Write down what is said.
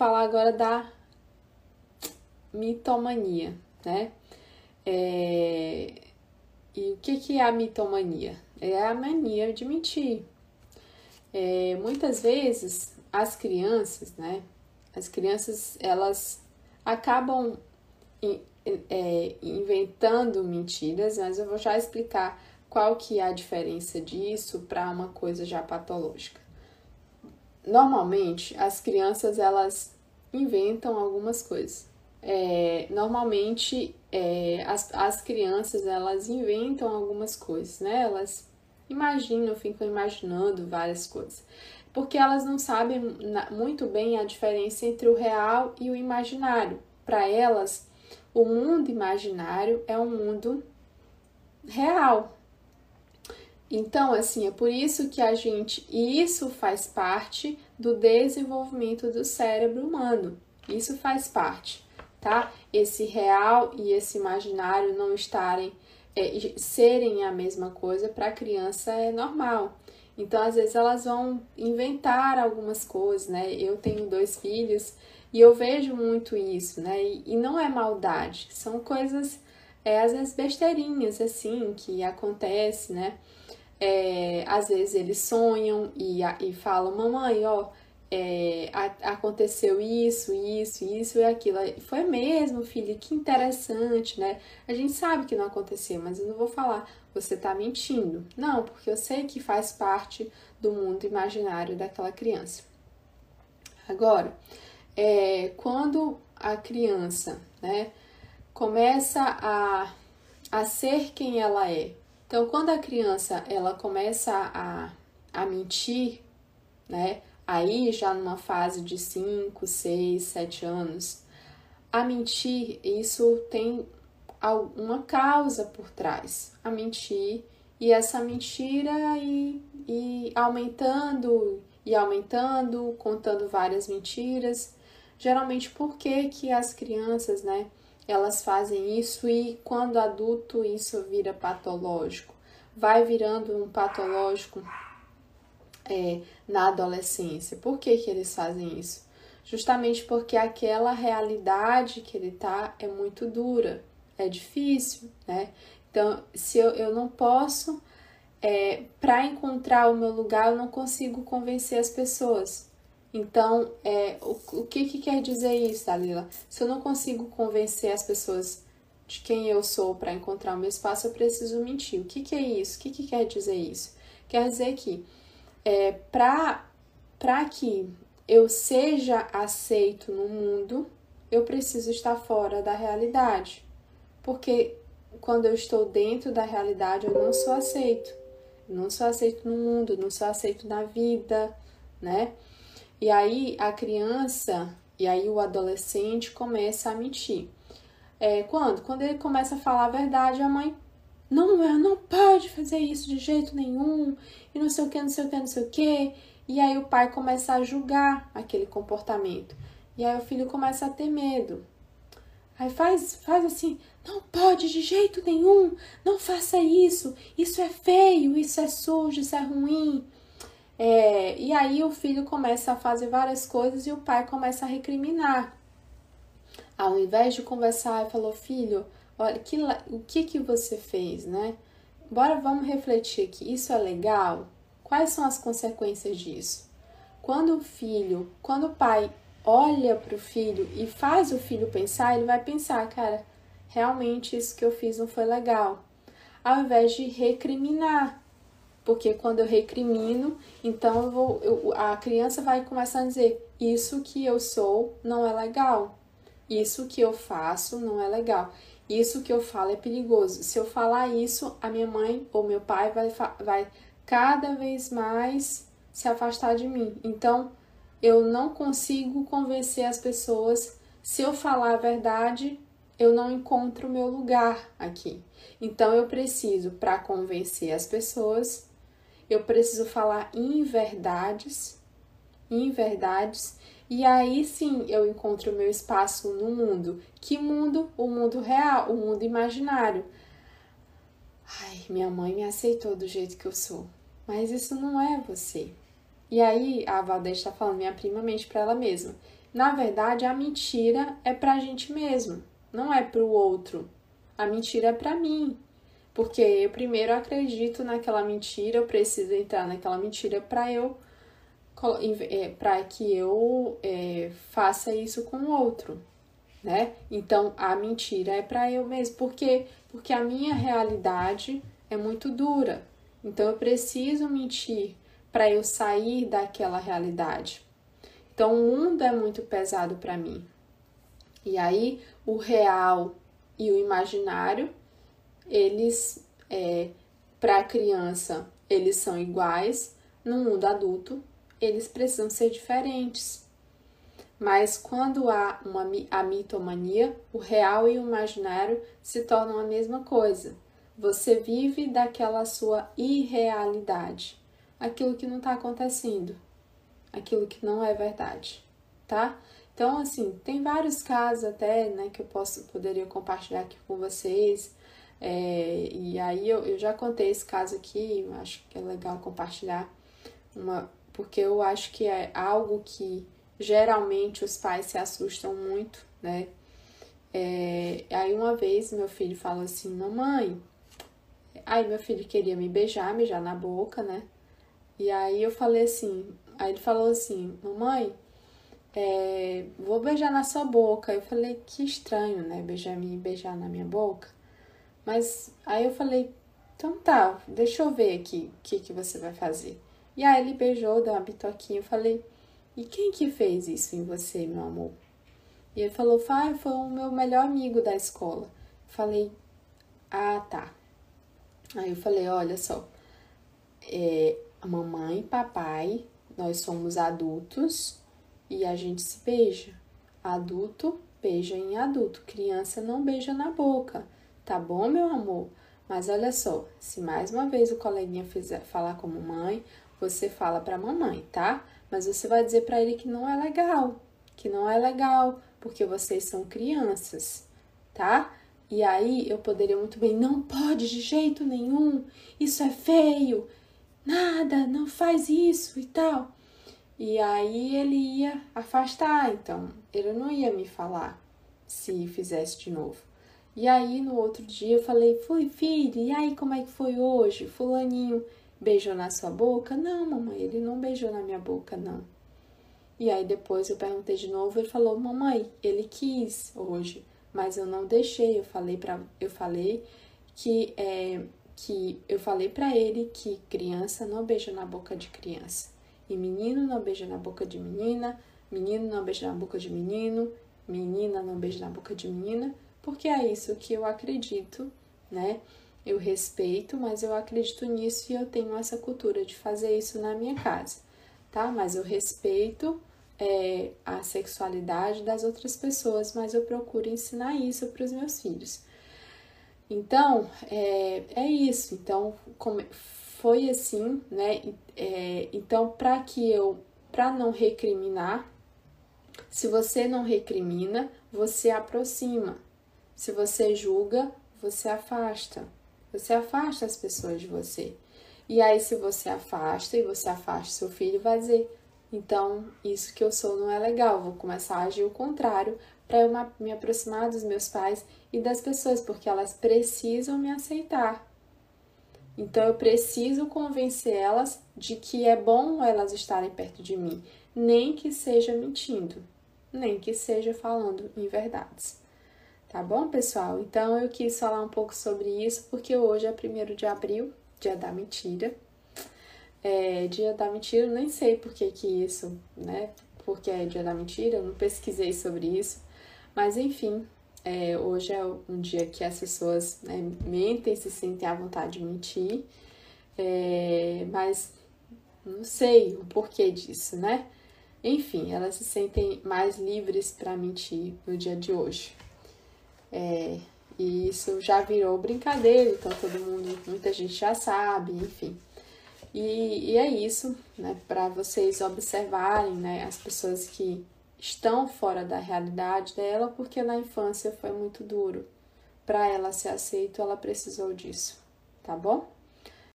falar agora da mitomania, né? É... E o que, é a mitomania? É a mania de mentir. É, muitas vezes as crianças, né? As crianças elas acabam é, inventando mentiras, mas eu vou já explicar qual que é a diferença disso para uma coisa já patológica. Normalmente as crianças elas inventam algumas coisas. É, normalmente é, as, as crianças elas inventam algumas coisas, né? Elas imaginam, ficam imaginando várias coisas, porque elas não sabem muito bem a diferença entre o real e o imaginário. Para elas, o mundo imaginário é um mundo real. Então, assim, é por isso que a gente, e isso faz parte do desenvolvimento do cérebro humano. Isso faz parte tá? Esse real e esse imaginário não estarem, é, serem a mesma coisa para a criança é normal. Então, às vezes, elas vão inventar algumas coisas, né? Eu tenho dois filhos e eu vejo muito isso, né? E, e não é maldade, são coisas, é, às vezes, besteirinhas, assim, que acontece, né? É, às vezes eles sonham e, e falam, mamãe, ó, é, a, aconteceu isso, isso, isso e aquilo. Foi mesmo, filho, que interessante, né? A gente sabe que não aconteceu, mas eu não vou falar, você tá mentindo. Não, porque eu sei que faz parte do mundo imaginário daquela criança. Agora, é, quando a criança, né, começa a, a ser quem ela é. Então, quando a criança ela começa a, a mentir, né, aí já numa fase de 5, 6, 7 anos, a mentir, isso tem uma causa por trás. A mentir e essa mentira e, e aumentando e aumentando, contando várias mentiras. Geralmente, por que, que as crianças, né, elas fazem isso e quando adulto isso vira patológico? Vai virando um patológico é, na adolescência. Por que, que eles fazem isso? Justamente porque aquela realidade que ele está é muito dura, é difícil, né? Então, se eu, eu não posso, é, para encontrar o meu lugar, eu não consigo convencer as pessoas. Então, é, o, o que, que quer dizer isso, Dalila? Se eu não consigo convencer as pessoas de quem eu sou para encontrar o meu espaço, eu preciso mentir. O que, que é isso? O que, que quer dizer isso? Quer dizer que é, para que eu seja aceito no mundo, eu preciso estar fora da realidade. Porque quando eu estou dentro da realidade, eu não sou aceito. Não sou aceito no mundo, não sou aceito na vida, né? E aí a criança e aí o adolescente começa a mentir. É, quando? Quando ele começa a falar a verdade, a mãe não, não pode fazer isso de jeito nenhum, e não sei o que, não sei o que, não sei o que. E aí o pai começa a julgar aquele comportamento. E aí o filho começa a ter medo. Aí faz, faz assim, não pode de jeito nenhum, não faça isso, isso é feio, isso é sujo, isso é ruim. É, e aí o filho começa a fazer várias coisas e o pai começa a recriminar. Ao invés de conversar, ele falou, filho, olha, que, o que que você fez, né? Bora, vamos refletir aqui. Isso é legal? Quais são as consequências disso? Quando o filho, quando o pai olha para o filho e faz o filho pensar, ele vai pensar, cara, realmente isso que eu fiz não foi legal. Ao invés de recriminar. Porque quando eu recrimino, então eu vou, eu, a criança vai começar a dizer: Isso que eu sou não é legal. Isso que eu faço não é legal. Isso que eu falo é perigoso. Se eu falar isso, a minha mãe ou meu pai vai, vai cada vez mais se afastar de mim. Então, eu não consigo convencer as pessoas. Se eu falar a verdade, eu não encontro o meu lugar aqui. Então, eu preciso, para convencer as pessoas, eu preciso falar inverdades, inverdades e aí sim eu encontro o meu espaço no mundo. Que mundo? O mundo real, o mundo imaginário. Ai, minha mãe me aceitou do jeito que eu sou. Mas isso não é você. E aí a Valdez está falando, minha prima mente para ela mesma. na verdade, a mentira é para a gente mesmo, não é para o outro. A mentira é para mim, porque eu primeiro acredito naquela mentira, eu preciso entrar naquela mentira para eu é, para que eu é, faça isso com o outro, né? Então a mentira é para eu mesmo, porque porque a minha realidade é muito dura. Então eu preciso mentir para eu sair daquela realidade. Então o mundo é muito pesado para mim. E aí o real e o imaginário, eles é, para a criança eles são iguais, no mundo adulto eles precisam ser diferentes. Mas quando há uma, a mitomania, o real e o imaginário se tornam a mesma coisa. Você vive daquela sua irrealidade, aquilo que não está acontecendo, aquilo que não é verdade, tá? Então, assim, tem vários casos até, né, que eu posso, poderia compartilhar aqui com vocês. É, e aí eu, eu já contei esse caso aqui, acho que é legal compartilhar uma, porque eu acho que é algo que geralmente os pais se assustam muito, né? É, aí uma vez meu filho falou assim, mamãe, aí meu filho queria me beijar, beijar na boca, né? E aí eu falei assim, aí ele falou assim, mamãe, é, vou beijar na sua boca. Eu falei, que estranho, né? Beijar me beijar na minha boca. Mas aí eu falei, então tá, deixa eu ver aqui o que, que você vai fazer. E aí ele beijou, deu uma bitoquinha. Eu falei, e quem que fez isso em você, meu amor? E ele falou, ah, foi o meu melhor amigo da escola. Eu falei, ah, tá. Aí eu falei, olha só, é, a mamãe e papai, nós somos adultos e a gente se beija. Adulto beija em adulto, criança não beija na boca. Tá bom, meu amor? Mas olha só, se mais uma vez o coleguinha fizer falar como mãe, você fala para mamãe, tá? Mas você vai dizer para ele que não é legal, que não é legal, porque vocês são crianças, tá? E aí eu poderia muito bem, não pode de jeito nenhum, isso é feio, nada, não faz isso e tal. E aí ele ia afastar, então ele não ia me falar se fizesse de novo. E aí no outro dia eu falei, fui filho, e aí como é que foi hoje? Fulaninho beijou na sua boca? Não, mamãe, ele não beijou na minha boca, não. E aí depois eu perguntei de novo, ele falou, mamãe, ele quis hoje, mas eu não deixei. Eu falei para, eu falei que é, que eu falei para ele que criança não beija na boca de criança e menino não beija na boca de menina, menino não beija na boca de menino, menina não beija na boca de menina, porque é isso que eu acredito, né? Eu respeito, mas eu acredito nisso e eu tenho essa cultura de fazer isso na minha casa, tá? Mas eu respeito é, a sexualidade das outras pessoas, mas eu procuro ensinar isso para os meus filhos. Então, é, é isso. Então, como, foi assim, né? É, então, para que eu, para não recriminar, se você não recrimina, você aproxima. Se você julga, você afasta. Você afasta as pessoas de você. E aí, se você afasta e você afasta seu filho, vai dizer: então, isso que eu sou não é legal, vou começar a agir o contrário para eu me aproximar dos meus pais e das pessoas, porque elas precisam me aceitar. Então, eu preciso convencer elas de que é bom elas estarem perto de mim, nem que seja mentindo, nem que seja falando em verdades. Tá bom, pessoal? Então eu quis falar um pouco sobre isso porque hoje é 1 de abril, dia da mentira. É, dia da mentira, nem sei por que, que isso, né? Porque é dia da mentira, eu não pesquisei sobre isso. Mas enfim, é, hoje é um dia que as pessoas né, mentem, se sentem à vontade de mentir. É, mas não sei o porquê disso, né? Enfim, elas se sentem mais livres para mentir no dia de hoje. É, e isso já virou brincadeira, então todo mundo, muita gente já sabe, enfim. E, e é isso, né, para vocês observarem, né, as pessoas que estão fora da realidade dela, porque na infância foi muito duro. Para ela ser aceita, ela precisou disso, tá bom?